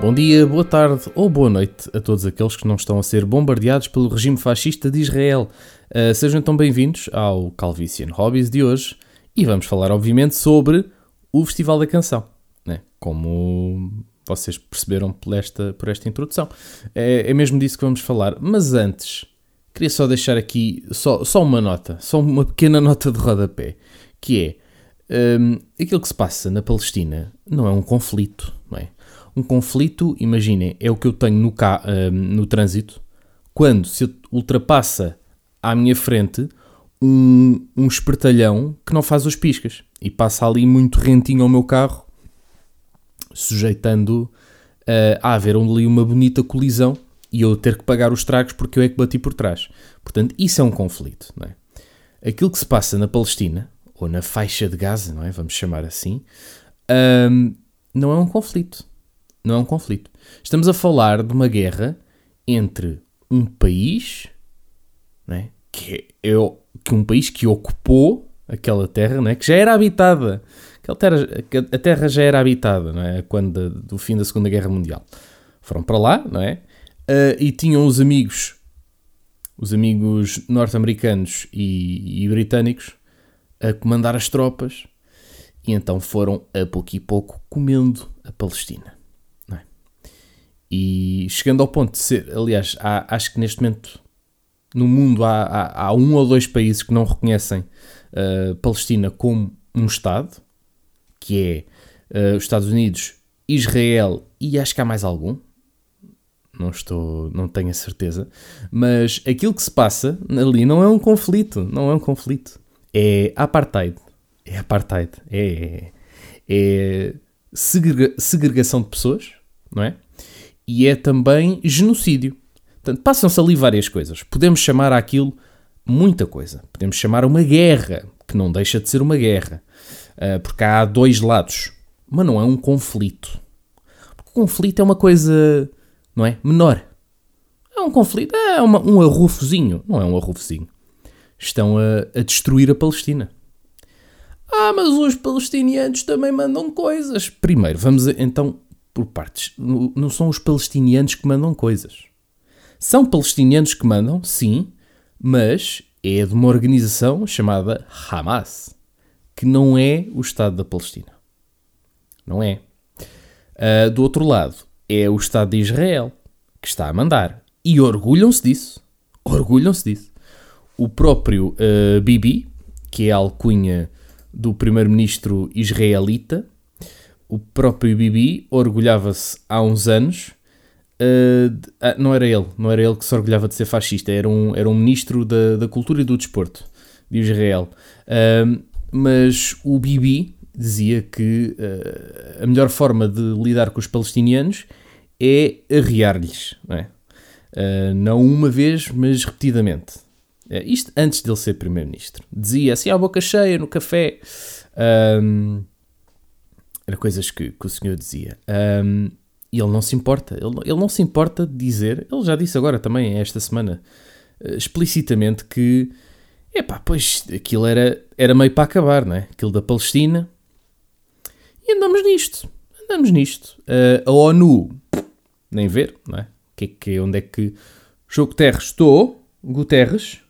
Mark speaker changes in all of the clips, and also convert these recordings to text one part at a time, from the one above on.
Speaker 1: Bom dia, boa tarde ou boa noite a todos aqueles que não estão a ser bombardeados pelo regime fascista de Israel. Uh, sejam então bem-vindos ao Calvician Hobbies de hoje e vamos falar, obviamente, sobre o Festival da Canção, né? como vocês perceberam por esta, por esta introdução. É, é mesmo disso que vamos falar, mas antes queria só deixar aqui só, só uma nota, só uma pequena nota de rodapé, que é um, aquilo que se passa na Palestina não é um conflito? Um conflito, imaginem, é o que eu tenho no, ca um, no trânsito quando se ultrapassa à minha frente um, um espertalhão que não faz os piscas e passa ali muito rentinho ao meu carro, sujeitando uh, a haver ali uma bonita colisão e eu ter que pagar os tragos porque eu é que bati por trás. Portanto, isso é um conflito. Não é? Aquilo que se passa na Palestina, ou na faixa de Gaza, não é? vamos chamar assim, um, não é um conflito não é um conflito. Estamos a falar de uma guerra entre um país, né, que é, que um país que ocupou aquela terra, né, que já era habitada. Aquela terra, a terra já era habitada, é? Quando do fim da Segunda Guerra Mundial. Foram para lá, não é? Uh, e tinham os amigos, os amigos norte-americanos e, e britânicos a comandar as tropas e então foram a pouco e pouco comendo a Palestina. E chegando ao ponto de ser, aliás, há, acho que neste momento no mundo há, há, há um ou dois países que não reconhecem uh, Palestina como um Estado, que é uh, os Estados Unidos, Israel e acho que há mais algum. Não estou, não tenho a certeza, mas aquilo que se passa ali não é um conflito, não é um conflito, é apartheid, é apartheid, é, é segrega, segregação de pessoas, não é? E é também genocídio. Portanto, passam-se ali várias coisas. Podemos chamar aquilo muita coisa. Podemos chamar uma guerra, que não deixa de ser uma guerra, uh, porque há dois lados, mas não é um conflito. Porque o conflito é uma coisa, não é? Menor. É um conflito, é uma, um arrufozinho. Não é um arrufozinho. Estão a, a destruir a Palestina. Ah, mas os palestinianos também mandam coisas. Primeiro, vamos então por partes. Não são os palestinianos que mandam coisas. São palestinianos que mandam, sim, mas é de uma organização chamada Hamas, que não é o Estado da Palestina. Não é. Uh, do outro lado, é o Estado de Israel que está a mandar. E orgulham-se disso. Orgulham-se disso. O próprio uh, Bibi, que é a alcunha do primeiro-ministro israelita, o próprio Bibi orgulhava-se há uns anos. Uh, de, ah, não era ele, não era ele que se orgulhava de ser fascista, era um, era um ministro da, da cultura e do desporto de Israel. Uh, mas o Bibi dizia que uh, a melhor forma de lidar com os palestinianos é arriar-lhes, não, é? não uma vez, mas repetidamente. isto antes dele ser primeiro-ministro. Dizia assim à boca cheia, no café. Era coisas que, que o senhor dizia. Um, e ele não se importa. Ele, ele não se importa de dizer. Ele já disse agora também, esta semana, uh, explicitamente que. Epá, pois aquilo era, era meio para acabar, não é? Aquilo da Palestina. E andamos nisto. Andamos nisto. Uh, a ONU, nem ver, não é? Que, é que, onde é que. Jogo Terres, estou. Guterres.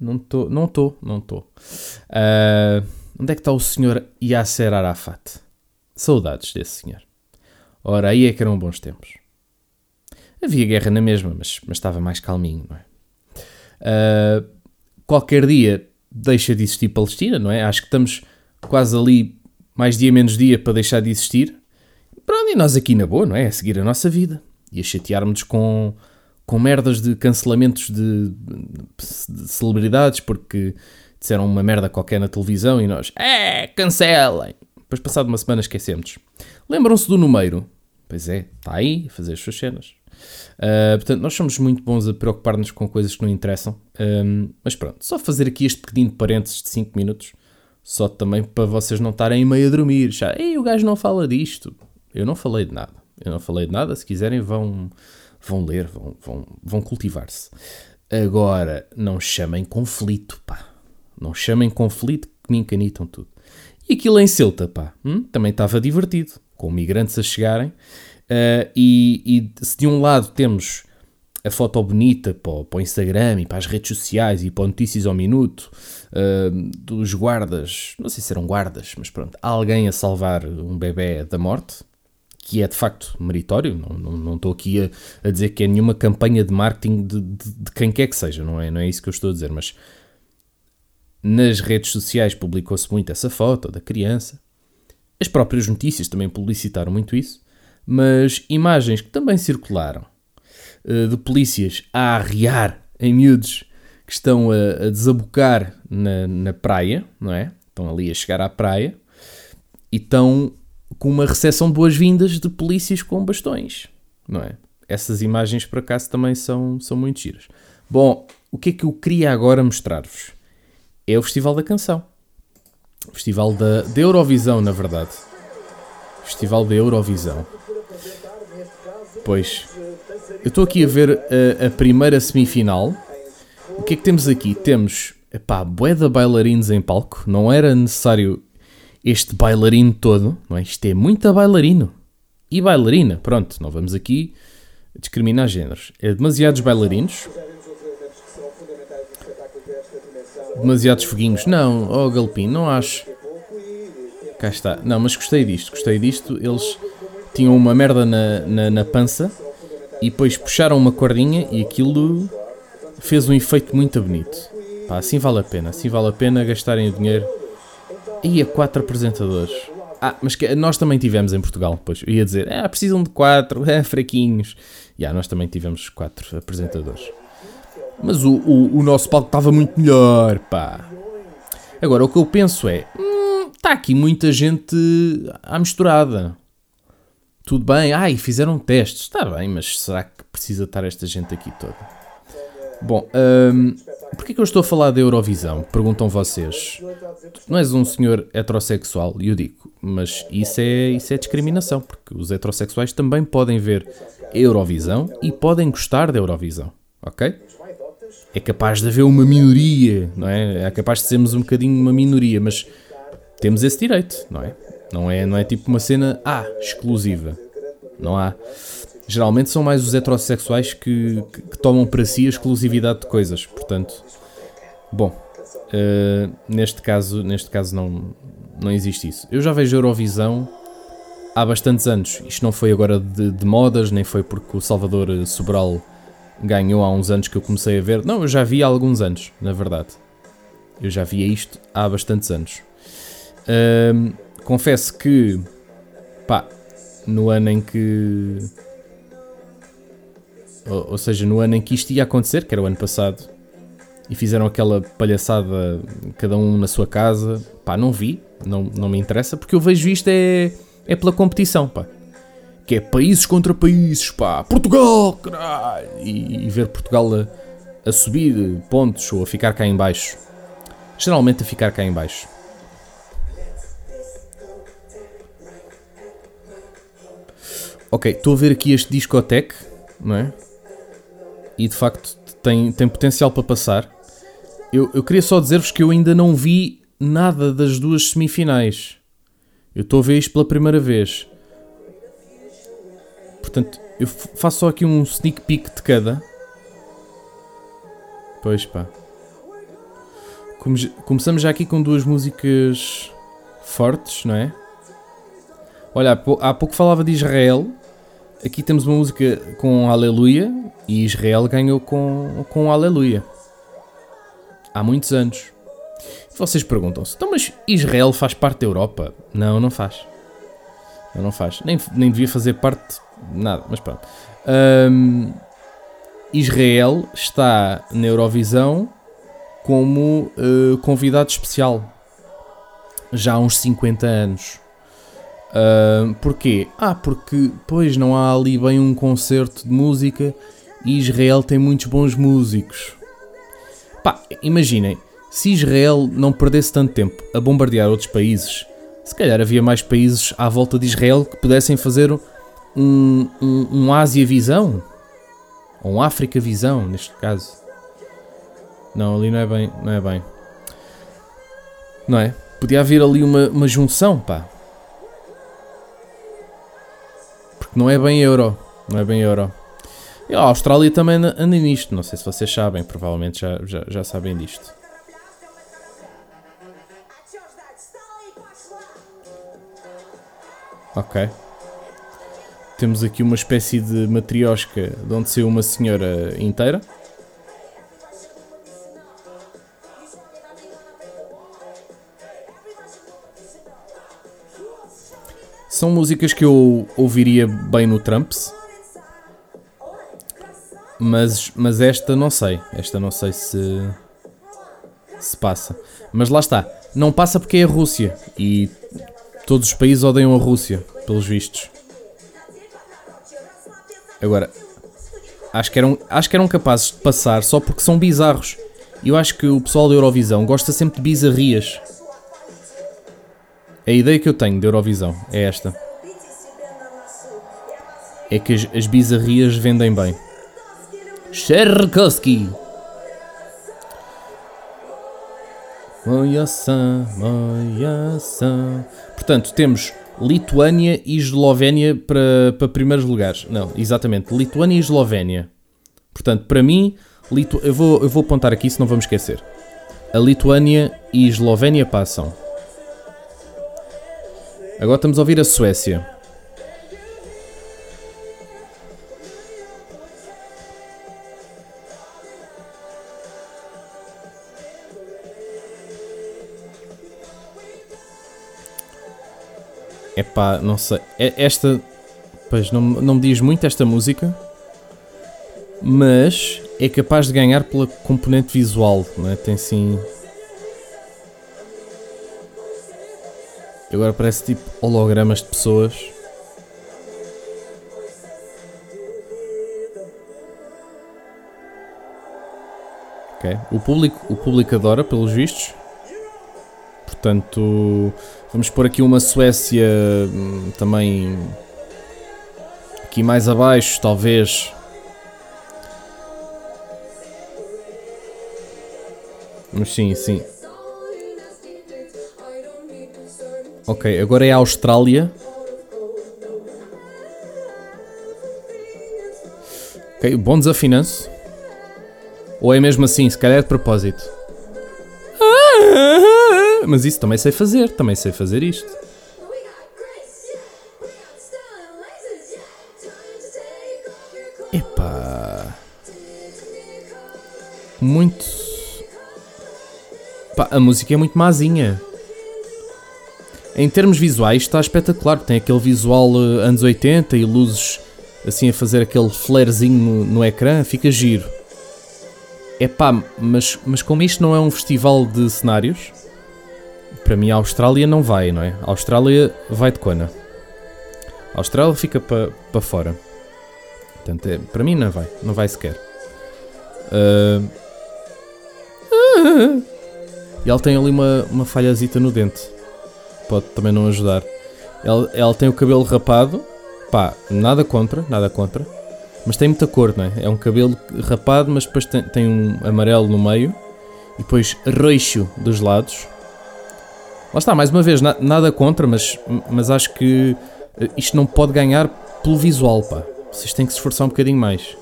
Speaker 1: Não estou, não estou, não estou. Uh, onde é que está o senhor Yasser Arafat? Saudades desse senhor. Ora, aí é que eram bons tempos. Havia guerra na mesma, mas, mas estava mais calminho, não é? Uh, qualquer dia deixa de existir Palestina, não é? Acho que estamos quase ali, mais dia menos dia, para deixar de existir. Pronto, e nós aqui na boa, não é? A seguir a nossa vida. E a chatearmos com, com merdas de cancelamentos de, de celebridades porque disseram uma merda qualquer na televisão e nós, é, cancelem. Depois, passado uma semana, esquecemos. Lembram-se do número? Pois é, está aí a fazer as suas cenas. Uh, portanto, nós somos muito bons a preocupar-nos com coisas que não interessam. Mas pronto, só fazer aqui este pequenino parênteses de 5 minutos. Só também para vocês não estarem meio a dormir. Já, Ei, o gajo não fala disto. Eu não falei de nada. Eu não falei de nada. Se quiserem, vão, vão ler, vão, vão, vão cultivar-se. Agora, não chamem conflito, pá. Não chamem conflito que me encanitam tudo. E aquilo em Ceuta, pá, hum? também estava divertido, com migrantes a chegarem. Uh, e, e, se de um lado temos a foto bonita para, para, o Instagram e para as redes sociais e para notícias ao minuto uh, dos guardas, não sei se eram guardas, mas pronto, alguém a salvar um bebê da morte, que é de facto meritório, não, não, não estou aqui a, a, dizer que é nenhuma campanha de marketing de, de, de, quem quer que seja, não é, não é isso que eu estou a dizer, mas nas redes sociais publicou-se muito essa foto da criança, as próprias notícias também publicitaram muito isso, mas imagens que também circularam uh, de polícias a arriar em miúdos que estão a, a desabocar na, na praia, não é? Estão ali a chegar à praia e estão com uma recepção de boas-vindas de polícias com bastões, não é? Essas imagens, por acaso, também são, são muito giras. Bom, o que é que eu queria agora mostrar-vos? É o Festival da Canção. Festival da, Eurovisão, na verdade. Festival da Eurovisão. Pois. Eu estou aqui a ver a, a, primeira semifinal. O que é que temos aqui? Temos, epá, bué de bailarinos em palco. Não era necessário este bailarino todo, não é? Isto é muito bailarino. E bailarina, pronto, não vamos aqui discriminar géneros. É demasiados bailarinos. Demasiados foguinhos. Não, oh Galpim, não acho. Cá está. Não, mas gostei disto, gostei disto. Eles tinham uma merda na, na, na pança e depois puxaram uma cordinha e aquilo fez um efeito muito bonito. Pá, assim vale a pena, assim vale a pena gastarem o dinheiro. E a quatro apresentadores. Ah, mas que nós também tivemos em Portugal, pois. Eu ia dizer, ah, precisam de quatro, é, fraquinhos. E ah, nós também tivemos quatro apresentadores. Mas o, o, o nosso palco estava muito melhor, pá. Agora, o que eu penso é, está hum, aqui muita gente à misturada tudo bem, ai, fizeram testes, está bem, mas será que precisa estar esta gente aqui toda? Bom, um, porquê que eu estou a falar da Eurovisão? Perguntam vocês. Não és um senhor heterossexual? E eu digo, mas isso é, isso é discriminação, porque os heterossexuais também podem ver Eurovisão e podem gostar da Eurovisão, ok? É capaz de haver uma minoria, não é? É capaz de sermos um bocadinho uma minoria, mas temos esse direito, não é? Não é, não é tipo uma cena ah, exclusiva. Não há. Geralmente são mais os heterossexuais que, que, que tomam para si a exclusividade de coisas. Portanto, bom, uh, neste caso, neste caso não, não existe isso. Eu já vejo Eurovisão há bastantes anos. Isto não foi agora de, de modas, nem foi porque o Salvador Sobral ganhou há uns anos que eu comecei a ver. Não, eu já vi há alguns anos, na verdade. Eu já via isto há bastantes anos. Confesso que, pá, no ano em que. Ou, ou, seja, no ano em que isto ia acontecer, que era o ano passado, e fizeram aquela palhaçada, cada um na sua casa, pá, não vi, não, não me interessa, porque eu vejo isto é, é pela competição, pá. Que é países contra países, pá, Portugal, caralho, e, e ver Portugal a, a subir pontos ou a ficar cá em baixo. Geralmente a ficar cá em baixo. ok, estou a ver aqui este discoteque, não é? E de facto tem, tem potencial para passar. Eu, eu queria só dizer-vos que eu ainda não vi nada das duas semifinais. Eu estou a ver isto pela primeira vez. Portanto, eu faço só aqui um sneak peek de cada. Pois pá. Começamos já aqui com duas músicas fortes, não é? Olha, há pouco falava de Israel. Aqui temos uma música com Aleluia e Israel ganhou com, com Aleluia. Há muitos anos. Vocês perguntam-se, então, mas Israel faz parte da Europa? Não, não faz. Não, não faz. Nem, nem devia fazer parte. Nada, mas pronto. Um, Israel está na Eurovisão como uh, convidado especial já há uns 50 anos. Uh, porquê? Ah, porque, pois, não há ali bem um concerto de música e Israel tem muitos bons músicos. Pá, imaginem, se Israel não perdesse tanto tempo a bombardear outros países, se calhar havia mais países à volta de Israel que pudessem fazer um, um, um Ásia Visão. Ou um África Visão, neste caso. Não, ali não é bem. Não é bem. Não é? Podia haver ali uma, uma junção, pá. Porque não é bem euro. Não é bem euro. E a Austrália também anda nisto. Não sei se vocês sabem, provavelmente já, já, já sabem disto. Ok. Temos aqui uma espécie de matriosca de onde saiu uma senhora inteira. São músicas que eu ouviria bem no Trumps. Mas, mas esta não sei. Esta não sei se. se passa. Mas lá está. Não passa porque é a Rússia. E todos os países odeiam a Rússia, pelos vistos. Agora, acho que eram, acho que eram capazes de passar só porque são bizarros. Eu acho que o pessoal da Eurovisão gosta sempre de bizarrias. A ideia que eu tenho da Eurovisão é esta: é que as, as bizarrias vendem bem. Cherkowski! Portanto, temos Lituânia e Eslovénia para, para primeiros lugares. Não, exatamente, Lituânia e Eslovénia. Portanto, para mim, Litu... eu, vou, eu vou apontar aqui se não vamos esquecer. A Lituânia e Eslovénia passam. Agora estamos a ouvir a Suécia. Epá, não sei. Esta. Pois não, não me diz muito esta música. Mas é capaz de ganhar pela componente visual, não é? Tem sim. Agora parece tipo hologramas de pessoas. Ok. O público, o público adora, pelos vistos. Portanto, vamos pôr aqui uma Suécia hum, também aqui mais abaixo, talvez. Mas sim, sim. Ok, agora é a Austrália. Ok, bom desafinanço. Ou é mesmo assim, se calhar é de propósito. Mas isso também sei fazer, também sei fazer isto. Epá. Muito. Pá, a música é muito mazinha. Em termos visuais está espetacular, tem aquele visual uh, anos 80 e luzes assim a fazer aquele flarezinho no, no ecrã, fica giro. É pá, mas, mas como isto não é um festival de cenários, para mim a Austrália não vai, não é? A Austrália vai de cona. A Austrália fica para pa fora. Portanto, é, para mim não vai, não vai sequer. Uh... E ela tem ali uma, uma falhazita no dente pode também não ajudar. Ela, ela tem o cabelo rapado, pá, nada contra, nada contra, mas tem muita cor, não é? É um cabelo rapado, mas depois tem, tem um amarelo no meio e depois roxo dos lados. Lá está, mais uma vez, na, nada contra, mas, mas acho que eh, isto não pode ganhar pelo visual, pá. Vocês têm que se esforçar um bocadinho mais.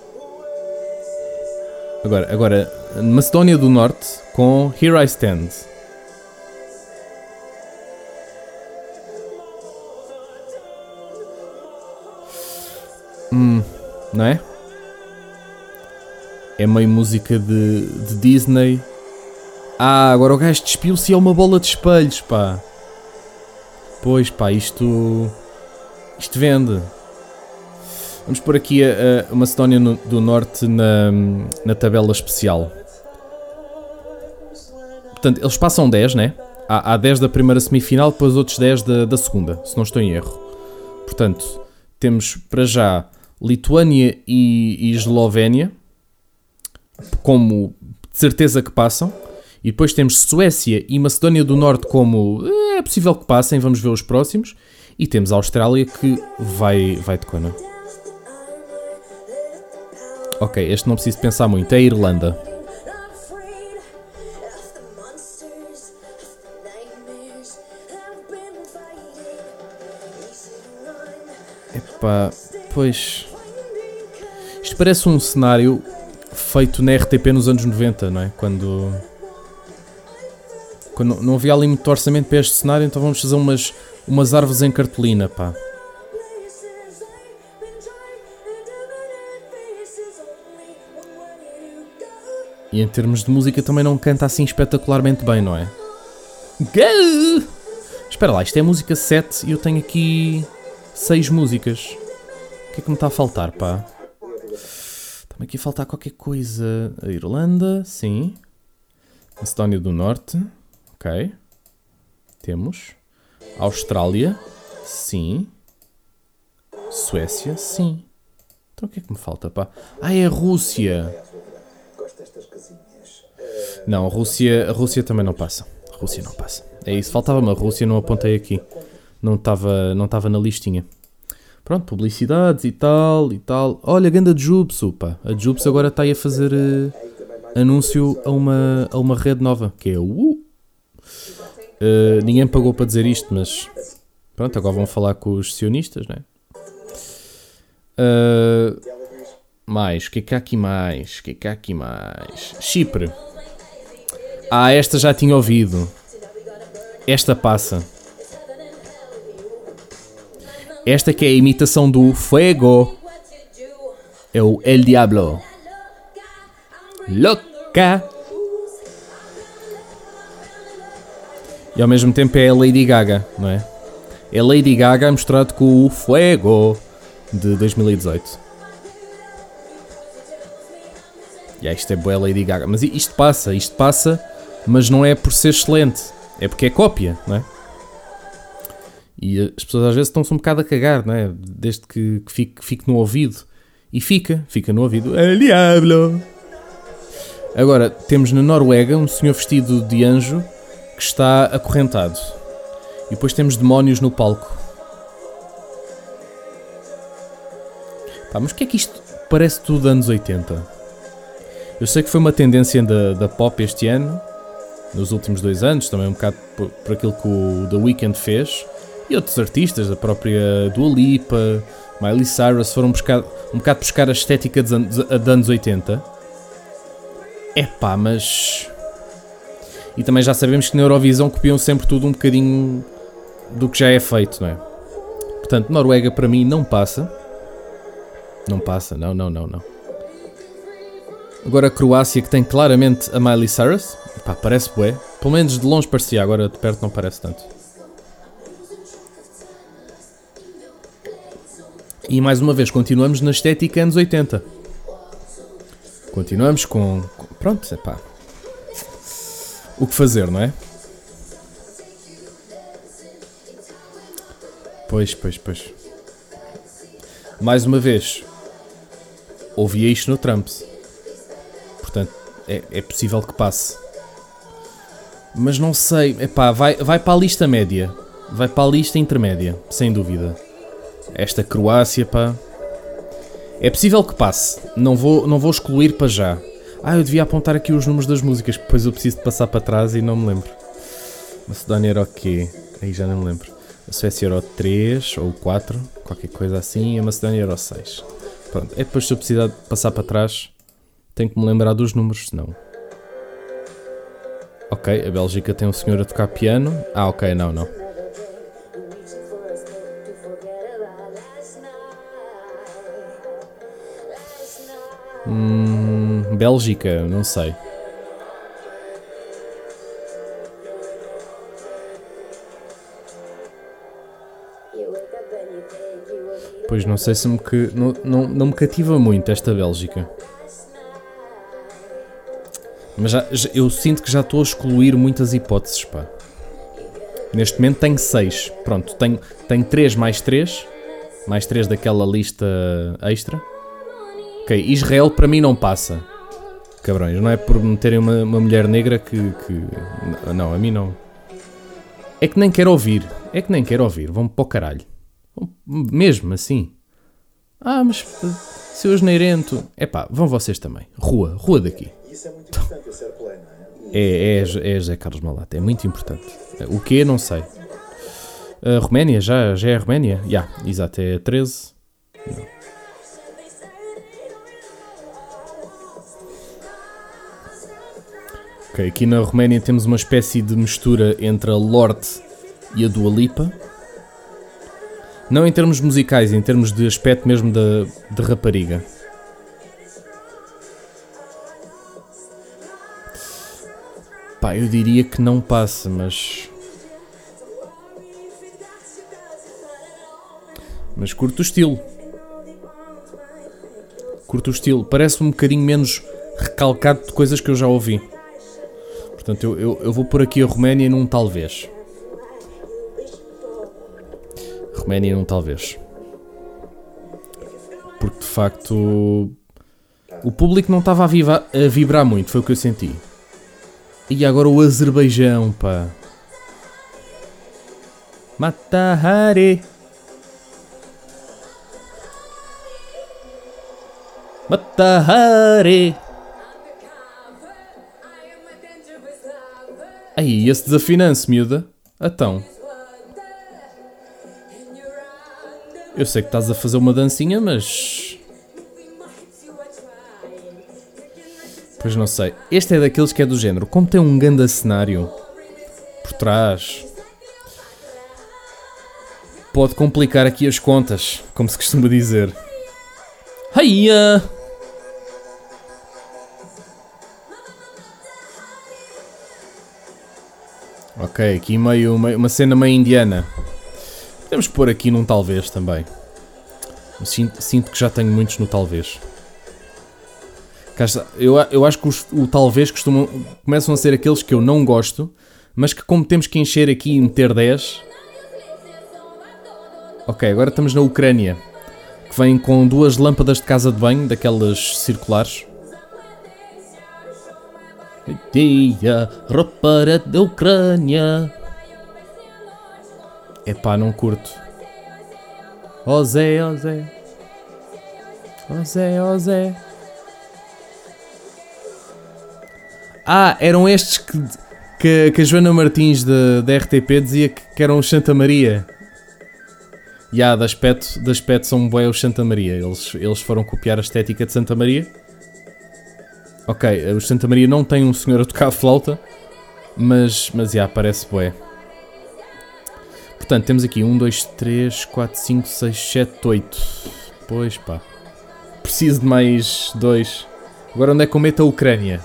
Speaker 1: Agora, agora Macedónia do Norte com Here I Stand. Hum, não é? É meio música de, de Disney. Ah, agora o gajo despiu-se e é uma bola de espelhos, pá. Pois, pá, isto. Isto vende. Vamos pôr aqui a, a Macedónia do Norte na, na tabela especial. Portanto, eles passam 10, né? Há, há 10 da primeira semifinal, depois outros 10 da, da segunda, se não estou em erro. Portanto, temos para já Lituânia e, e Eslovénia, como de certeza que passam. E depois temos Suécia e Macedónia do Norte como eh, é possível que passem, vamos ver os próximos. E temos a Austrália que vai, vai de cona. Ok, este não preciso pensar muito, é a Irlanda. Epá, Pois. Isto parece um cenário feito na RTP nos anos 90, não é? Quando. Não havia ali muito orçamento para este cenário, então vamos fazer umas, umas árvores em cartolina, pá. E em termos de música também não canta assim espetacularmente bem, não é? Go! Espera lá, isto é música 7 e eu tenho aqui 6 músicas. O que é que me está a faltar, pá? Está-me aqui a faltar qualquer coisa. A Irlanda, sim. Macedónia do Norte, ok. Temos. Austrália, sim. Suécia, sim. Então o que é que me falta, pá? Ah, é a Rússia. Não, a Rússia, a Rússia também não passa. A Rússia não passa. É isso, faltava-me a Rússia, não apontei aqui. Não estava não tava na listinha. Pronto, publicidades e tal e tal. Olha, ganda de Jupsu, pá. A Jupsu agora está aí a fazer uh, anúncio a uma, a uma rede nova, que é o uh. Ninguém pagou para dizer isto, mas pronto, agora vão falar com os sionistas, né? Uh, mais, o que é que há aqui mais? O que é que há aqui mais? Chipre. Ah, esta já tinha ouvido. Esta passa. Esta que é a imitação do Fuego. É o El Diablo. Louca. E ao mesmo tempo é a Lady Gaga, não é? É Lady Gaga misturado com o Fuego de 2018. E isto é boa Lady Gaga. Mas isto passa, isto passa mas não é por ser excelente, é porque é cópia, não é? E as pessoas às vezes estão-se um bocado a cagar, não é? Desde que, que, fique, que fique no ouvido. E fica, fica no ouvido. El diablo! Agora, temos na Noruega um senhor vestido de anjo que está acorrentado. E depois temos demónios no palco. Pá, mas o que é que isto parece tudo anos 80? Eu sei que foi uma tendência da, da pop este ano, nos últimos dois anos, também um bocado por, por aquilo que o The Weeknd fez, e outros artistas, a própria Dua Lipa, Miley Cyrus, foram buscar, um bocado buscar a estética dos de anos 80. É pá, mas. E também já sabemos que na Eurovisão copiam sempre tudo um bocadinho do que já é feito, não é? Portanto, Noruega para mim não passa. Não passa, não, não, não, não. Agora a Croácia que tem claramente a Miley Cyrus, Pá, parece bué. Pelo menos de longe parecia, agora de perto não parece tanto. E mais uma vez, continuamos na estética anos 80. Continuamos com. com pronto, é pá. O que fazer, não é? Pois, pois, pois. Mais uma vez, ouvia isto no Trumps. Portanto, é, é possível que passe. Mas não sei, epá, vai, vai para a lista média. Vai para a lista intermédia, sem dúvida. Esta Croácia, pá. É possível que passe. Não vou, não vou excluir para já. Ah, eu devia apontar aqui os números das músicas, depois eu preciso de passar para trás e não me lembro. Macedónia era o quê? Aí já não me lembro. A Suécia era o 3 ou 4, qualquer coisa assim, e a Macedónia era o 6. Pronto, é depois se eu precisar de passar para trás, tenho que me lembrar dos números, senão Ok, a Bélgica tem um senhor a tocar piano. Ah, ok, não, não. Bélgica, não sei. Pois não sei se me que não, não, não me cativa muito esta Bélgica. Mas já, eu sinto que já estou a excluir muitas hipóteses, pá. Neste momento tenho 6. Pronto, tenho, tenho 3 mais 3. Mais 3 daquela lista extra. Ok, Israel para mim não passa. Cabrões, não é por meterem uma, uma mulher negra que, que. Não, a mim não. É que nem quero ouvir. É que nem quero ouvir. Vão-me para o caralho. Mesmo assim. Ah, mas seu asneirento. É pá, vão vocês também. Rua, rua daqui. Isso é muito importante, esse airplay, não é? É, é, é José Carlos Malata, é muito importante. O que não sei. A Roménia, já, já é a Roménia? Já, yeah, exato, é 13. Não. Ok, aqui na Roménia temos uma espécie de mistura entre a Lorde e a Dua Lipa. Não em termos musicais, em termos de aspecto mesmo de, de rapariga. Pá, eu diria que não passa, mas. Mas curto o estilo. Curto o estilo. Parece um bocadinho menos recalcado de coisas que eu já ouvi. Portanto, eu, eu, eu vou pôr aqui a Roménia num talvez. Roménia num talvez. Porque de facto o público não estava a, a vibrar muito, foi o que eu senti. E agora o Azerbaijão, pá. Matahari. Matahari. Aí, esse desafinance, miúda. Então. Eu sei que estás a fazer uma dancinha, mas. Pois não sei. Este é daqueles que é do género. Como tem um grande cenário por trás, pode complicar aqui as contas, como se costuma dizer. Hiya! Ok, aqui meio, uma cena meio indiana. Podemos pôr aqui num talvez também. Sinto, sinto que já tenho muitos no talvez. Eu, eu acho que os, o talvez costumam, começam a ser aqueles que eu não gosto, mas que como temos que encher aqui e meter 10. Ok, agora estamos na Ucrânia, que vem com duas lâmpadas de casa de banho, daquelas circulares. Dia, roupa da Ucrânia. Epá, não curto. Ó oh Zé, ó oh Zé. Ó oh Zé, ó Zé. Ah, eram estes que, que, que a Joana Martins da RTP dizia que, que eram os Santa Maria. E ah, de aspecto, de aspecto são bué os Santa Maria. Eles, eles foram copiar a estética de Santa Maria. Ok, os Santa Maria não têm um senhor a tocar flauta, mas, mas já, parece bué. Portanto, temos aqui 1, 2, 3, 4, 5, 6, 7, 8. Pois pá. Preciso de mais dois. Agora onde é que eu meto a Ucrânia?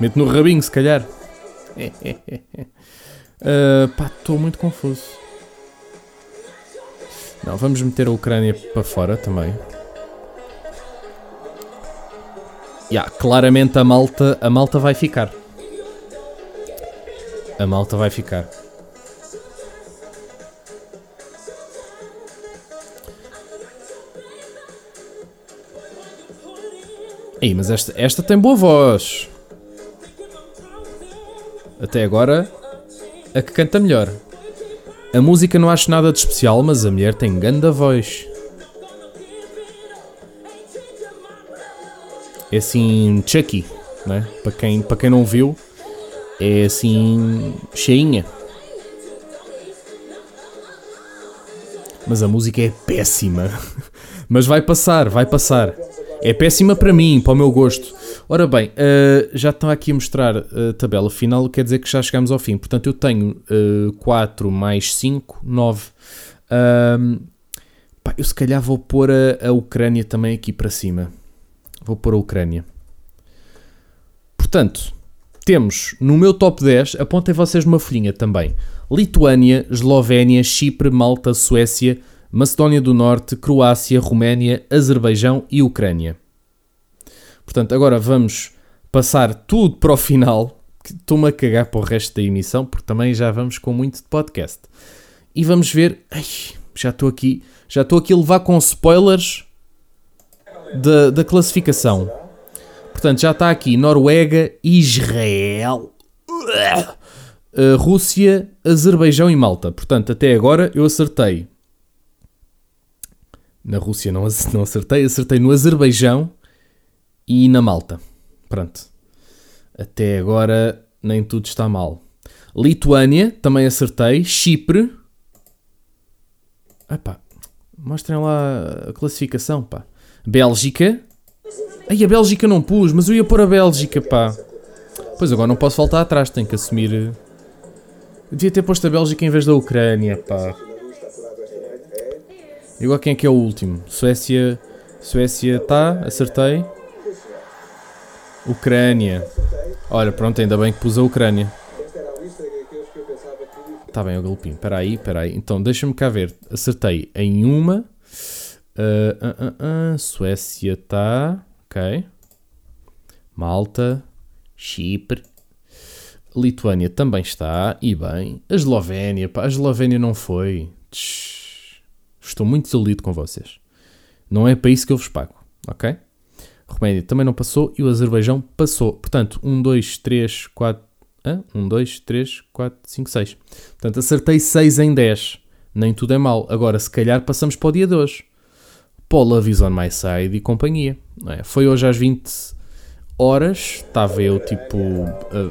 Speaker 1: Meto no rabinho, se calhar. uh, pá, estou muito confuso. Não, vamos meter a Ucrânia para fora também. Yeah, claramente a malta, a malta vai ficar. A malta vai ficar. Aí, mas esta, esta tem boa voz. Até agora, a que canta melhor. A música não acho nada de especial, mas a mulher tem grande voz. É assim, Chucky, né? Para quem, para quem não viu, é assim, cheinha. Mas a música é péssima. Mas vai passar, vai passar. É péssima para mim, para o meu gosto. Ora bem, uh, já estão aqui a mostrar a tabela final, quer dizer que já chegamos ao fim. Portanto, eu tenho uh, 4 mais 5, 9. Uh, pá, eu se calhar vou pôr a, a Ucrânia também aqui para cima. Vou pôr a Ucrânia. Portanto, temos no meu top 10, apontem vocês uma folhinha também: Lituânia, Eslovénia, Chipre, Malta, Suécia, Macedónia do Norte, Croácia, Roménia, Azerbaijão e Ucrânia. Portanto, agora vamos passar tudo para o final. Estou-me a cagar para o resto da emissão, porque também já vamos com muito de podcast. E vamos ver. Ai, já estou aqui. Já estou aqui a levar com spoilers da, da classificação. Portanto, já está aqui Noruega, Israel, uh, Rússia, Azerbaijão e Malta. Portanto, até agora eu acertei na Rússia não, não acertei, acertei no Azerbaijão e na Malta. Pronto. Até agora nem tudo está mal. Lituânia, também acertei. Chipre. Epá, mostrem lá a classificação, pá. Bélgica. Ai, a Bélgica não pus, mas eu ia pôr a Bélgica, pá. Pois agora não posso voltar atrás, tenho que assumir. Eu devia ter posto a Bélgica em vez da Ucrânia, pá. E agora quem é que é o último? Suécia. Suécia tá, acertei. Ucrânia. Olha, pronto, ainda bem que pus a Ucrânia. Está bem, o galopim. Espera aí, espera aí. Então, deixa-me cá ver. Acertei em uma. Uh, uh, uh, Suécia está. Ok. Malta. Chipre. Lituânia também está. E bem. A Eslovénia. Pá, a Eslovénia não foi. Tch, estou muito desiludido com vocês. Não é para isso que eu vos pago. Ok? Roménia também não passou e o Azerbaijão passou. Portanto, 1, 2, 3, 4. 1, 2, 3, 4, 5, 6. Portanto, acertei 6 em 10. Nem tudo é mal. Agora, se calhar, passamos para o dia de hoje. Paula Love on My Side e companhia. É? Foi hoje às 20 horas. Estava eu, tipo,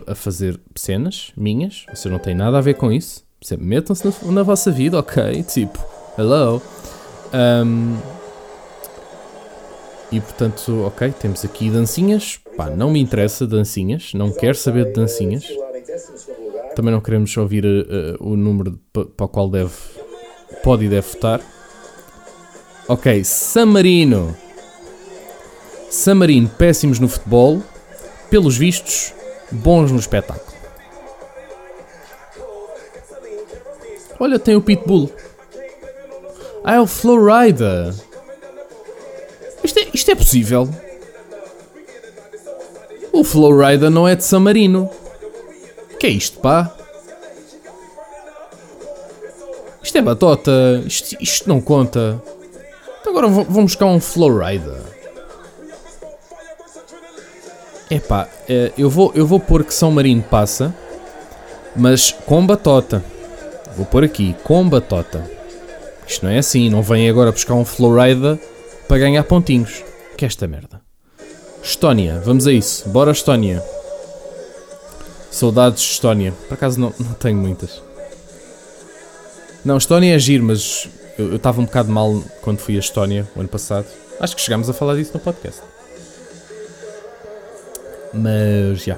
Speaker 1: a, a, fazer cenas minhas. Vocês não têm nada a ver com isso. Metam-se na, na, vossa vida, ok? Tipo, hello. Um, e portanto, ok, temos aqui dancinhas. Pá, não me interessa dancinhas, não quero saber de dancinhas. Também não queremos ouvir uh, o número para o qual deve, pode e deve votar. Ok, San Marino. San Marino, péssimos no futebol. Pelos vistos, bons no espetáculo. Olha, tem o Pitbull. Ah, é o Florida. Isto é, isto é possível. O Flowrider não é de San Marino. Que é isto, pá? Isto é batota. Isto, isto não conta. Agora vamos buscar um Flowrider. Epá, é, eu vou, eu vou pôr que São Marino passa, mas com batota. Vou pôr aqui, com batota. Isto não é assim, não vem agora buscar um Flowrider para ganhar pontinhos. Que é esta merda. Estónia, vamos a isso. Bora Estónia. Saudades de Estónia. Por acaso não, não tenho muitas. Não, Estónia é giro, mas eu estava um bocado mal quando fui a Estónia o ano passado. Acho que chegámos a falar disso no podcast. Mas já.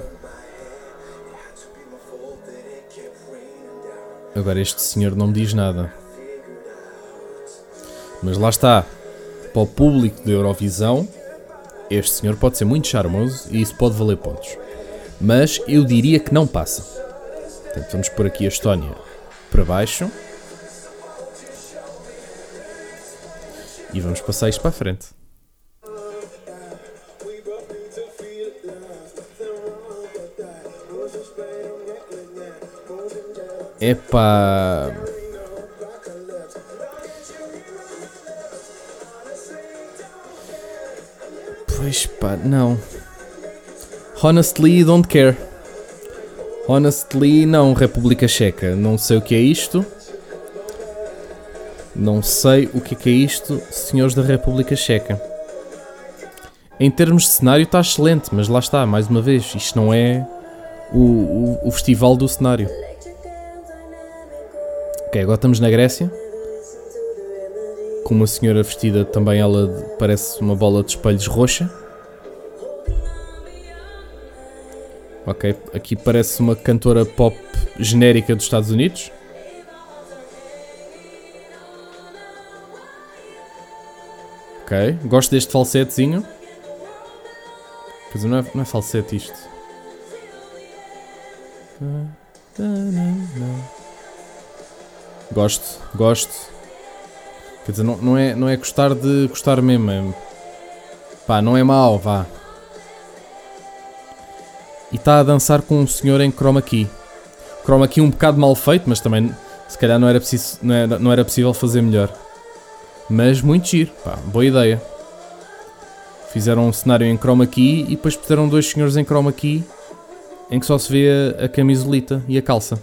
Speaker 1: Agora este senhor não me diz nada. Mas lá está para o público da Eurovisão, este senhor pode ser muito charmoso e isso pode valer pontos. Mas eu diria que não passa. Portanto, vamos pôr aqui a Estónia para baixo. E vamos passar isto para a frente. Epá. Pois pá, não. Honestly, don't care. Honestly, não, República Checa. Não sei o que é isto. Não sei o que é, que é isto, senhores da República Checa. Em termos de cenário está excelente, mas lá está, mais uma vez, isto não é o, o, o festival do cenário. Ok, agora estamos na Grécia com uma senhora vestida também, ela parece uma bola de espelhos roxa. Ok, aqui parece uma cantora pop genérica dos Estados Unidos. Ok, gosto deste falsetezinho. Quer dizer, não é, não é falsete isto. Gosto, gosto. Quer dizer, não, não, é, não é gostar de gostar mesmo. É, pá, não é mau, vá. E está a dançar com um senhor em chroma key. Chroma key um bocado mal feito, mas também se calhar não era, preciso, não era, não era possível fazer melhor. Mas muito giro, pá, boa ideia. Fizeram um cenário em chroma key e depois puseram dois senhores em chroma key em que só se vê a, a camisolita e a calça.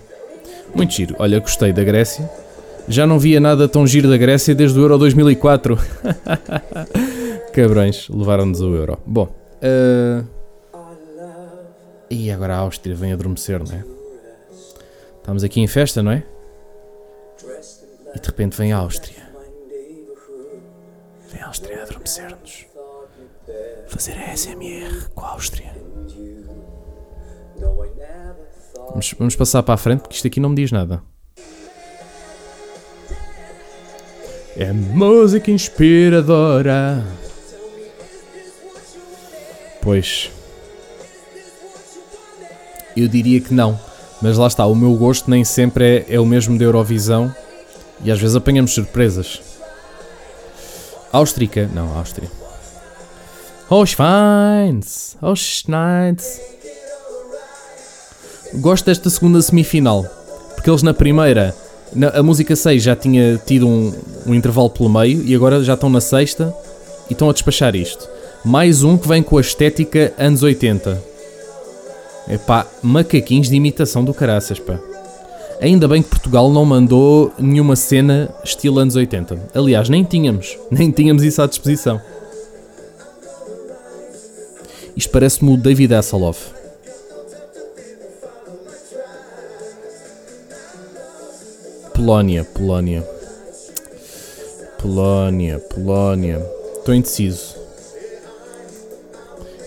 Speaker 1: Muito giro. Olha, gostei da Grécia. Já não via nada tão giro da Grécia desde o Euro 2004. Cabrões, levaram-nos o Euro. Bom, uh... e agora a Áustria vem adormecer, não é? Estamos aqui em festa, não é? E de repente vem a Áustria. Áustria adormecer-nos. Fazer a SMR com a Áustria. Vamos, vamos passar para a frente porque isto aqui não me diz nada. É música inspiradora. Pois. Eu diria que não. Mas lá está, o meu gosto nem sempre é, é o mesmo da Eurovisão. E às vezes apanhamos surpresas. Áustrica. Não, Áustria. Oh, Schweins! Oh! Gosto desta segunda semifinal. Porque eles na primeira, na, a música 6 já tinha tido um, um intervalo pelo meio e agora já estão na sexta e estão a despachar isto. Mais um que vem com a estética anos 80. É pá, macaquinhos de imitação do caraças, pá. Ainda bem que Portugal não mandou nenhuma cena estilo anos 80. Aliás, nem tínhamos. Nem tínhamos isso à disposição. Isto parece-me o David Hasselhoff. Polónia, Polónia. Polónia, Polónia. Estou indeciso.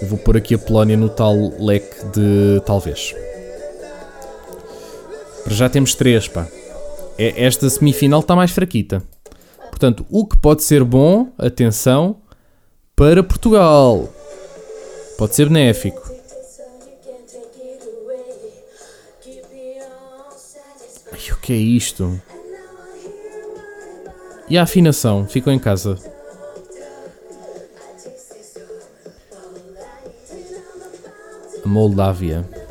Speaker 1: Eu vou pôr aqui a Polónia no tal leque de talvez. Já temos três, pá. É, esta semifinal está mais fraquita. Portanto, o que pode ser bom, atenção, para Portugal. Pode ser benéfico. Ai, o que é isto? E a afinação? Ficou em casa. Moldávia.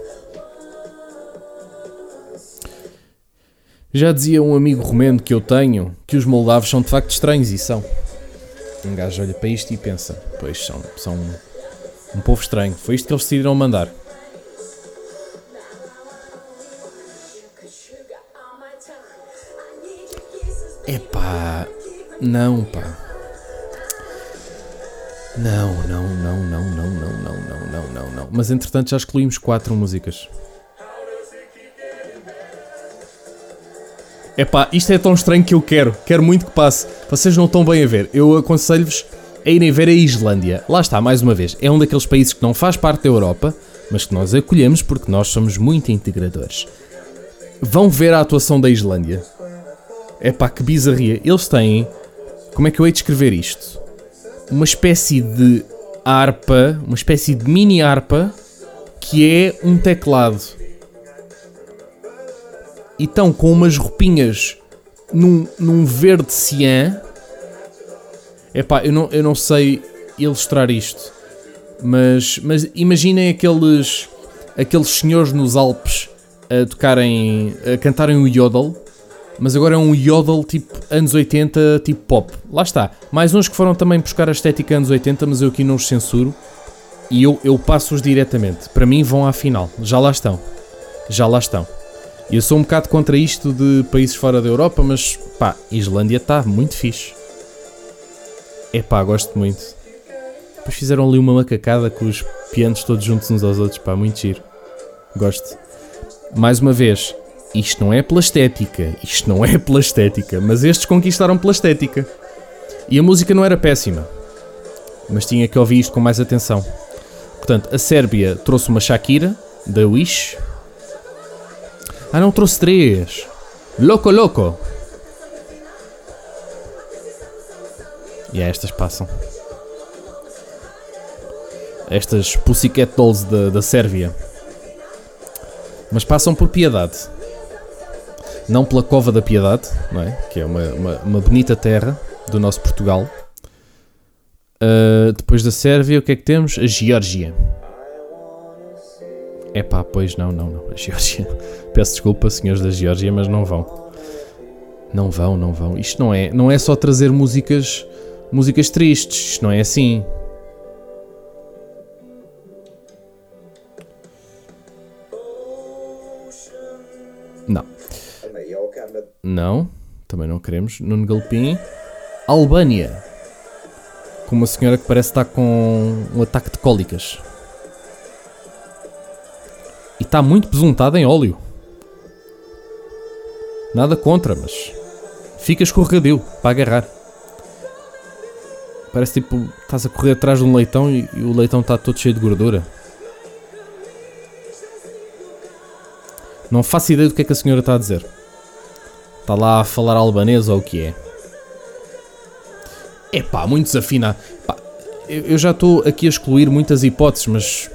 Speaker 1: Já dizia um amigo romeno que eu tenho que os moldavos são de facto estranhos e são. Um gajo olha para isto e pensa: pois são, são um povo estranho. Foi isto que eles decidiram mandar. Epá, não, pá. Não, não, não, não, não, não, não, não, não, não. Mas entretanto já excluímos quatro músicas. Epá, isto é tão estranho que eu quero. Quero muito que passe. Vocês não estão bem a ver. Eu aconselho-vos a irem ver a Islândia. Lá está, mais uma vez. É um daqueles países que não faz parte da Europa, mas que nós acolhemos porque nós somos muito integradores. Vão ver a atuação da Islândia. Epá, que bizarria. Eles têm. Como é que eu hei de escrever isto? Uma espécie de harpa, uma espécie de mini harpa que é um teclado e estão com umas roupinhas num, num verde cian. Epá, eu não, eu não sei ilustrar isto, mas, mas imaginem aqueles, aqueles senhores nos Alpes a tocarem, a cantarem um yodel, mas agora é um yodel tipo anos 80, tipo pop. Lá está. Mais uns que foram também buscar a estética anos 80, mas eu aqui não os censuro e eu, eu passo-os diretamente. Para mim vão à final. Já lá estão. Já lá estão. Eu sou um bocado contra isto de países fora da Europa, mas pá, Islândia está muito fixe. É pá, gosto muito. Depois fizeram ali uma macacada com os pianos todos juntos uns aos outros, pá, muito giro. Gosto. Mais uma vez, isto não é pela estética, isto não é pela estética, mas estes conquistaram pela estética. E a música não era péssima, mas tinha que ouvir isto com mais atenção. Portanto, a Sérvia trouxe uma Shakira, da Wish, ah, não, trouxe três. Loco, loco. E é, estas passam. Estas Pussycat Dolls da, da Sérvia. Mas passam por piedade. Não pela Cova da Piedade, não é? Que é uma, uma, uma bonita terra do nosso Portugal. Uh, depois da Sérvia, o que é que temos? A Geórgia. É pá, pois não, não, não. A Geórgia. Peço desculpa, senhores da Geórgia, mas não vão. Não vão, não vão. Isto não é, não é só trazer músicas, músicas tristes. Isto não é assim. Não. Não, também não queremos. Nuno Galpim. Albânia. Com uma senhora que parece estar com um ataque de cólicas. E está muito besuntada em óleo. Nada contra, mas fica escorregadio para agarrar. Parece tipo, estás a correr atrás de um leitão e, e o leitão está todo cheio de gordura. Não faço ideia do que é que a senhora está a dizer. Está lá a falar albanês ou o que é? É pá, muito desafinado. Pá, eu, já estou aqui a excluir muitas hipóteses, mas.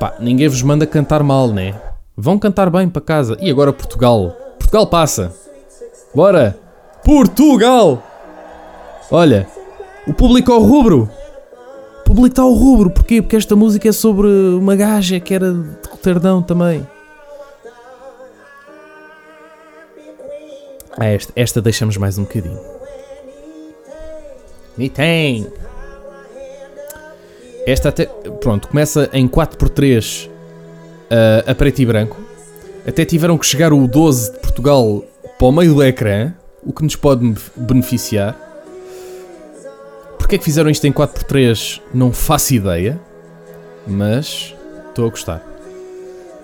Speaker 1: Pá, ninguém vos manda cantar mal, né? Vão cantar bem para casa. E agora Portugal? Portugal passa. Bora! Portugal! Olha, o público ao rubro. O público está ao rubro. Porquê? Porque esta música é sobre uma gaja que era de Roterdão também. Ah, esta, esta deixamos mais um bocadinho. Me tem. Esta até. Pronto, começa em 4x3 uh, a preto e branco. Até tiveram que chegar o 12 de Portugal para o meio do ecrã, o que nos pode beneficiar. Porquê é que fizeram isto em 4x3? Não faço ideia, mas estou a gostar.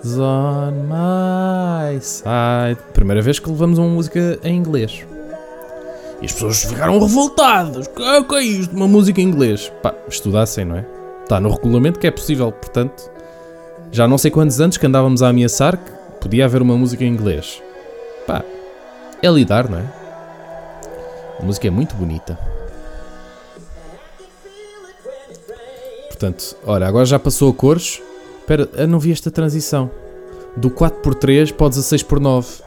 Speaker 1: On my side. Primeira vez que levamos uma música em inglês. E as pessoas ficaram revoltadas. Que é, que é isto? Uma música em inglês. Pá, estudassem, não é? Está no regulamento que é possível, portanto. Já não sei quantos anos que andávamos a ameaçar que podia haver uma música em inglês. Pá, é lidar, não é? A música é muito bonita. Portanto, ora, agora já passou a cores. Espera, eu não vi esta transição. Do 4x3 para o 16x9.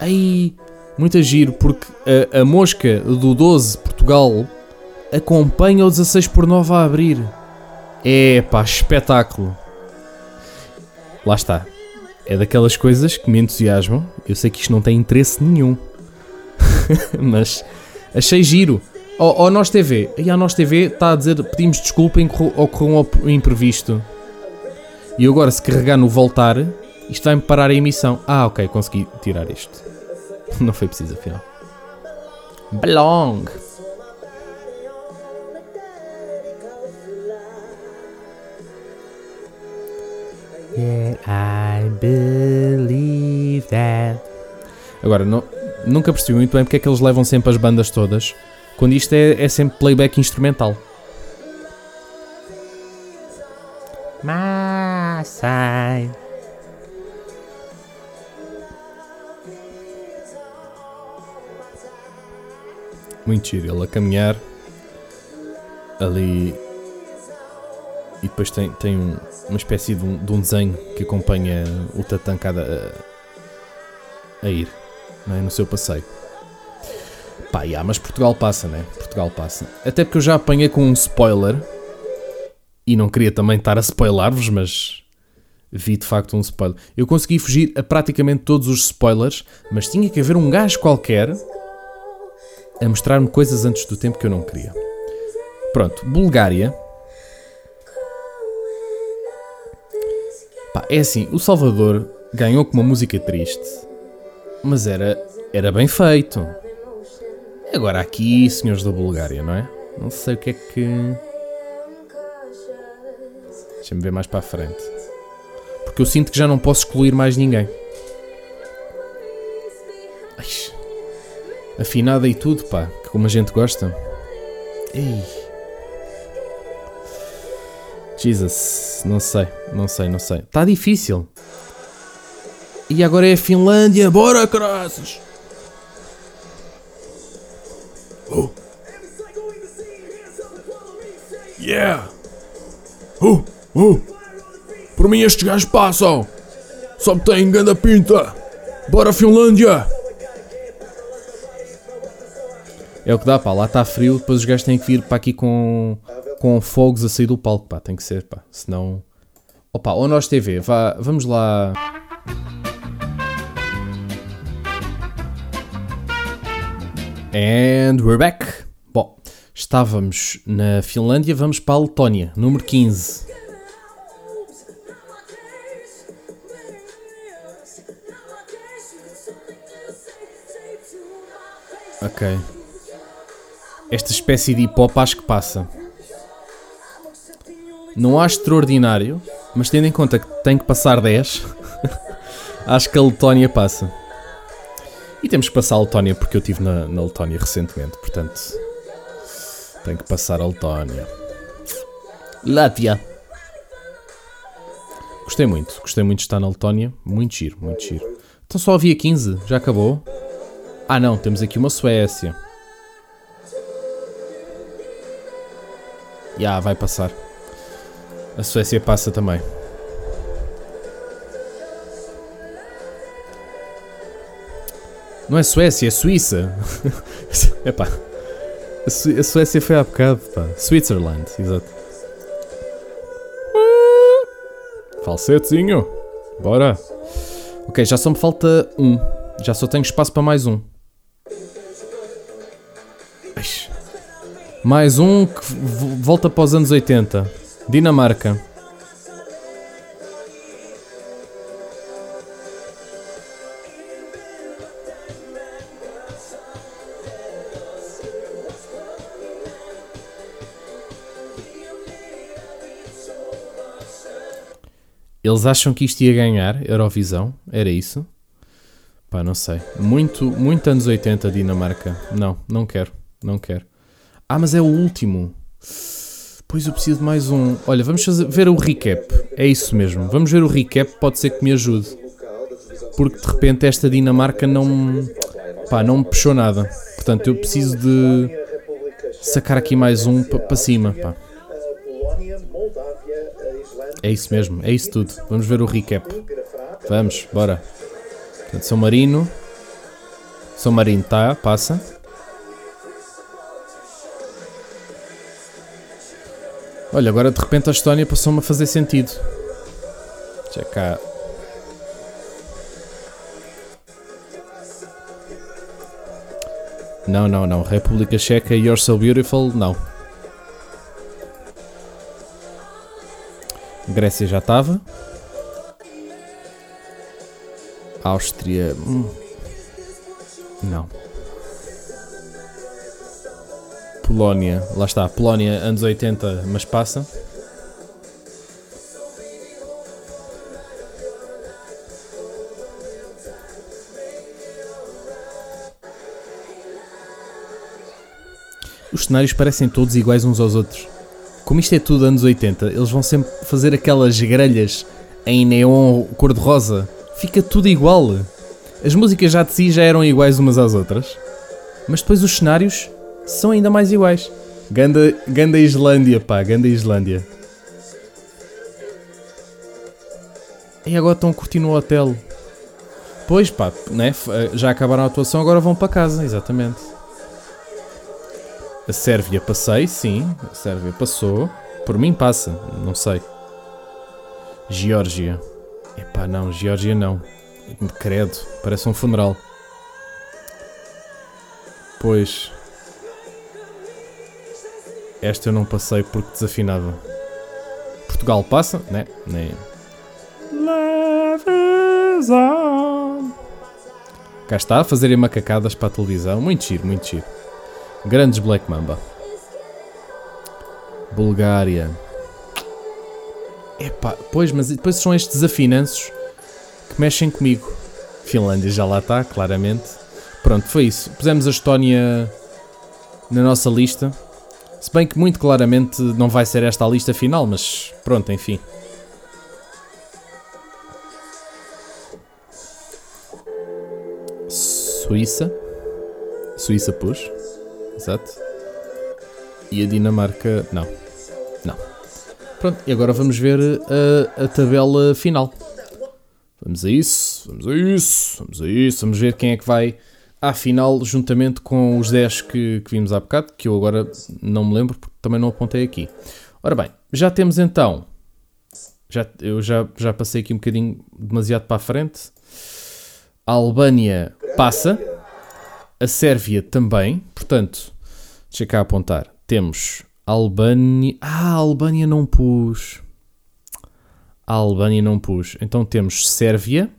Speaker 1: Aí, muito giro, porque a, a mosca do 12 Portugal acompanha o 16x9 a abrir. É pá, espetáculo. Lá está. É daquelas coisas que me entusiasmam. Eu sei que isto não tem interesse nenhum. Mas achei giro. Ó oh, oh, Nós TV. E a Nós TV está a dizer pedimos desculpa, ocorreu um imprevisto. E agora, se carregar no voltar, isto vai-me parar a emissão. Ah, ok, consegui tirar isto. Não foi preciso, afinal. Belong. Yeah, I believe that. Agora, não, nunca percebi muito bem porque é que eles levam sempre as bandas todas, quando isto é, é sempre playback instrumental. Side. Muito giro, ele a caminhar ali e depois tem, tem um, uma espécie de um, de um, desenho que acompanha o Tatancada a, a ir é? no seu passeio. Pá, yeah, mas Portugal passa, né? Portugal passa. Até porque eu já apanhei com um spoiler e não queria também estar a spoilar-vos, mas vi de facto um spoiler. Eu consegui fugir a praticamente todos os spoilers, mas tinha que haver um gajo qualquer a mostrar-me coisas antes do tempo que eu não queria. Pronto, Bulgária Pá, é assim, o Salvador ganhou com uma música triste, mas era, era bem feito. Agora aqui, senhores da Bulgária, não é? Não sei o que é que. Deixa-me ver mais para a frente. Porque eu sinto que já não posso excluir mais ninguém. Ai, afinada e tudo, pá, como a gente gosta. Ei. Jesus, não sei, não sei, não sei. Está difícil. E agora é a Finlândia, bora, graças! Oh. Yeah! Oh, oh! Por mim estes gajos passam! Só me têm ganda pinta! Bora, Finlândia! É o que dá, pá. Lá está frio, depois os gajos têm que vir para aqui com com fogos a sair do palco, pá, tem que ser, pá, senão... Opa, ou nós TV, vá, vamos lá... And we're back. Bom, estávamos na Finlândia, vamos para a Letónia, número 15. Ok. Esta espécie de hip hop acho que passa. Não acho extraordinário, mas tendo em conta que tem que passar 10, acho que a Letónia passa. E temos que passar a Letónia porque eu estive na, na Letónia recentemente, portanto tenho que passar a Letónia. Látvia. Gostei muito, gostei muito de estar na Letónia. Muito giro, muito giro. Então só havia 15, já acabou? Ah não, temos aqui uma Suécia. Já, yeah, vai passar. A Suécia passa também. Não é Suécia, é Suíça. Epá. A, Su a Suécia foi há bocado, pá. Switzerland, exato. Falsetezinho. Bora. Ok, já só me falta um. Já só tenho espaço para mais um. Mais um que volta para os anos 80. Dinamarca. Eles acham que isto ia ganhar Eurovisão? Era isso? Pá, não sei. Muito, muito anos 80 Dinamarca. Não, não quero. Não quero. Ah, mas é o último. Pois eu preciso de mais um. Olha, vamos fazer, ver o recap. É isso mesmo. Vamos ver o recap. Pode ser que me ajude. Porque de repente esta Dinamarca não. Pá, não me puxou nada. Portanto, eu preciso de sacar aqui mais um para cima. Pá. É isso mesmo, é isso tudo. Vamos ver o recap. Vamos, bora. Portanto, São Marino. São Marino tá, passa. Olha, agora de repente a Estónia passou-me a fazer sentido. Deixa cá. Não, não, não. República Checa, You're So Beautiful, não. Grécia já estava. Áustria. Hum. Não. Polónia. Lá está. Polónia, anos 80, mas passa. Os cenários parecem todos iguais uns aos outros como isto é tudo anos 80, eles vão sempre fazer aquelas grelhas em neon cor-de-rosa. Fica tudo igual. As músicas já de si já eram iguais umas às outras. Mas depois os cenários são ainda mais iguais. Ganda, Ganda Islândia, pá, Ganda Islândia. E agora estão curtindo o hotel. Pois pá, né? já acabaram a atuação, agora vão para casa, exatamente. A Sérvia passei, sim. A Sérvia passou. Por mim passa, não sei. Geórgia. Epá, não, Geórgia não. Credo, parece um funeral. Pois. Esta eu não passei porque desafinava. Portugal passa, né? Nem. Cá está a fazerem macacadas para a televisão. Muito giro, muito giro. Grandes Black Mamba. Bulgária. Epá, pois, mas depois são estes desafinanços que mexem comigo. Finlândia já lá está, claramente. Pronto, foi isso. Pusemos a Estónia na nossa lista. Se bem que muito claramente não vai ser esta a lista final, mas pronto, enfim. Suíça. Suíça pus. Exato. E a Dinamarca, não. Não. Pronto, e agora vamos ver a, a tabela final. Vamos a isso, vamos a isso, vamos a isso, vamos ver quem é que vai à final juntamente com os 10 que, que vimos há bocado, que eu agora não me lembro porque também não apontei aqui. Ora bem, já temos então, já, eu já, já passei aqui um bocadinho demasiado para a frente. A Albânia passa, a Sérvia também, portanto, deixa cá apontar. Temos Albânia. Ah, a Albânia não pus. A Albânia não pus. Então temos Sérvia.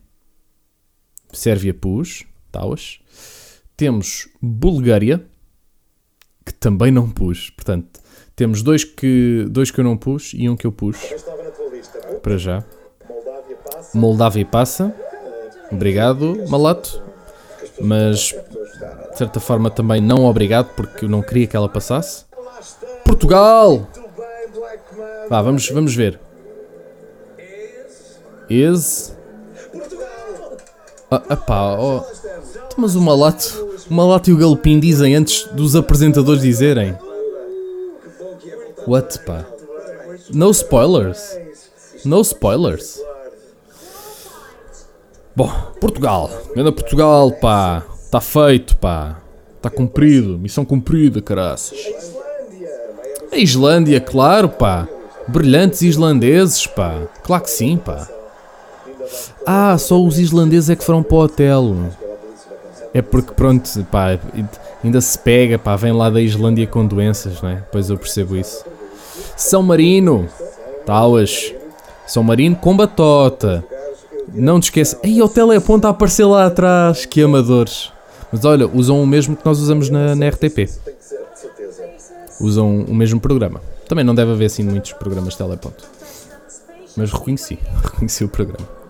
Speaker 1: Sérvia pus. Taus. Temos Bulgária. Que também não pus. Portanto, temos dois que, dois que eu não pus e um que eu pus. Para já. Moldávia passa. Obrigado, Malato. Mas de certa forma também não obrigado, porque eu não queria que ela passasse. Portugal! Vá, vamos, vamos ver. is. Ah, epá, oh. Mas o Malato, o Malato e o Galopim dizem antes dos apresentadores dizerem. What, pá? No spoilers. No spoilers. Bom, Portugal. Anda Portugal, pá. Está feito, pá. Está cumprido. Missão cumprida, caraças. A Islândia, claro, pá. Brilhantes islandeses, pá. Claro que sim, pá. Ah, só os islandeses é que foram para o hotel. É porque, pronto, pá, ainda se pega, pá, vem lá da Islândia com doenças, né? Pois eu percebo isso. São Marino, Tauas. São Marino com batota. Não te esqueça. Aí o teleponto a aparecer lá atrás. Que amadores. Mas olha, usam o mesmo que nós usamos na, na RTP. Usam o mesmo programa. Também não deve haver assim muitos programas de teleponto. Mas reconheci. Reconheci o programa.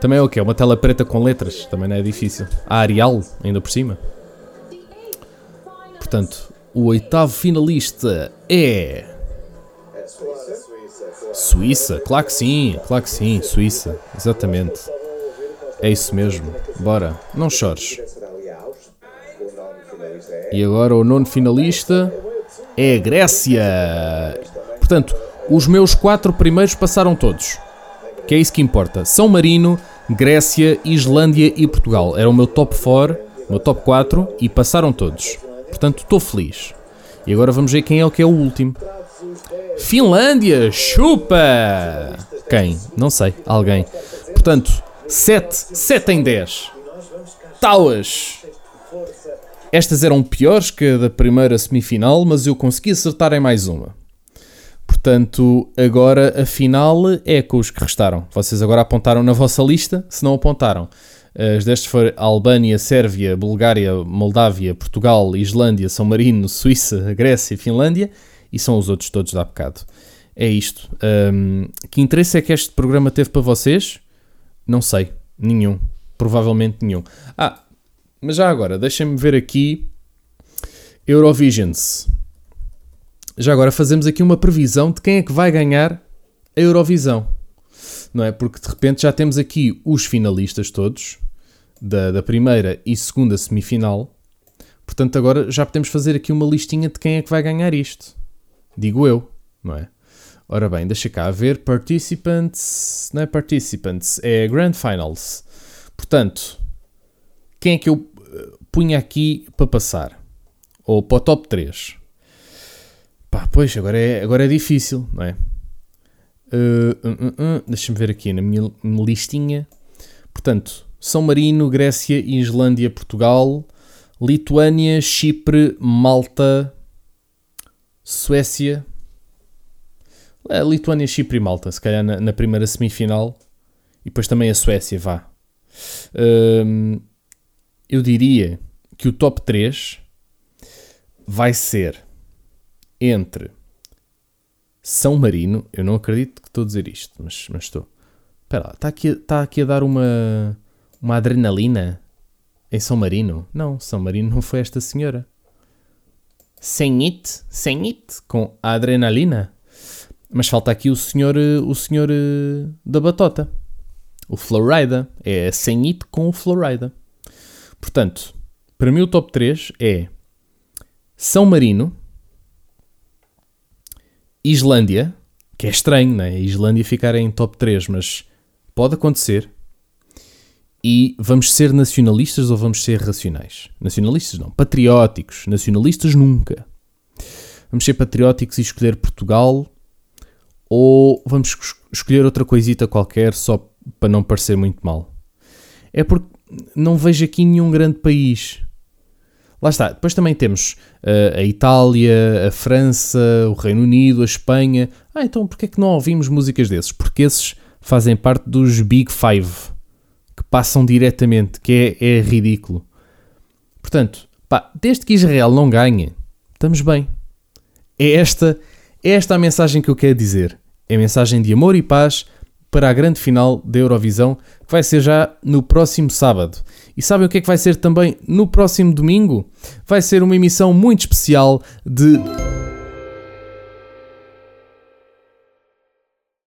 Speaker 1: Também é o que? Uma tela preta com letras. Também não é difícil. A Arial, ainda por cima. Portanto, o oitavo finalista é. Suíça, claro que sim, claro que sim, Suíça, exatamente. É isso mesmo, bora, não chores. E agora o nono finalista é a Grécia. Portanto, os meus quatro primeiros passaram todos. Que é isso que importa. São Marino, Grécia, Islândia e Portugal. Era o meu top 4, meu top 4 e passaram todos. Portanto, estou feliz. E agora vamos ver quem é o que é o último. Finlândia, chupa! Quem? Não sei, alguém. Portanto, 7, 7 em 10. Tauas. Estas eram piores que a da primeira semifinal, mas eu consegui acertar em mais uma. Portanto, agora a final é com os que restaram. Vocês agora apontaram na vossa lista, se não apontaram. As destas foram Albânia, Sérvia, Bulgária, Moldávia, Portugal, Islândia, São Marino, Suíça, Grécia e Finlândia e são os outros todos da bocado. É isto. Um, que interesse é que este programa teve para vocês? Não sei. Nenhum. Provavelmente nenhum. Ah, mas já agora, deixem-me ver aqui Eurovisions. Já agora fazemos aqui uma previsão de quem é que vai ganhar a Eurovisão. Não é? Porque de repente já temos aqui os finalistas todos da, da primeira e segunda semifinal. Portanto, agora já podemos fazer aqui uma listinha de quem é que vai ganhar isto. Digo eu, não é? Ora bem, deixa cá ver. Participants. Não é participants, é Grand Finals. Portanto, quem é que eu eh, punha aqui para passar? Ou para o top 3? Pá, pois, agora é, agora é difícil, não é? Uh, uh, uh, Deixa-me ver aqui na minha listinha. Portanto, São Marino, Grécia, Islândia, Portugal, Lituânia, Chipre, Malta, Suécia, a Lituânia, Chipre e Malta, se calhar na, na, primeira semifinal, e depois também a Suécia, vá. Hum, eu diria que o top 3 vai ser entre São Marino, eu não acredito que estou a dizer isto, mas, mas estou. Espera lá, está aqui, está aqui a dar uma, uma adrenalina em São Marino? Não, São Marino não foi esta senhora sem it, sem it, com adrenalina. Mas falta aqui o senhor, o senhor eh, da batota. O Florida. É sem it com o Florida. Portanto, para mim o top 3 é São Marino, Islândia, que é estranho, não é? A Islândia ficar em top 3, mas pode acontecer. E vamos ser nacionalistas ou vamos ser racionais? Nacionalistas não, patrióticos. Nacionalistas nunca. Vamos ser patrióticos e escolher Portugal ou vamos escolher outra coisita qualquer só para não parecer muito mal? É porque não vejo aqui nenhum grande país. Lá está. Depois também temos uh, a Itália, a França, o Reino Unido, a Espanha. Ah, então porquê é que não ouvimos músicas desses? Porque esses fazem parte dos Big Five que passam diretamente, que é, é ridículo. Portanto, pá, desde que Israel não ganhe, estamos bem. É esta, é esta a mensagem que eu quero dizer. É a mensagem de amor e paz para a grande final da Eurovisão, que vai ser já no próximo sábado. E sabem o que é que vai ser também no próximo domingo? Vai ser uma emissão muito especial de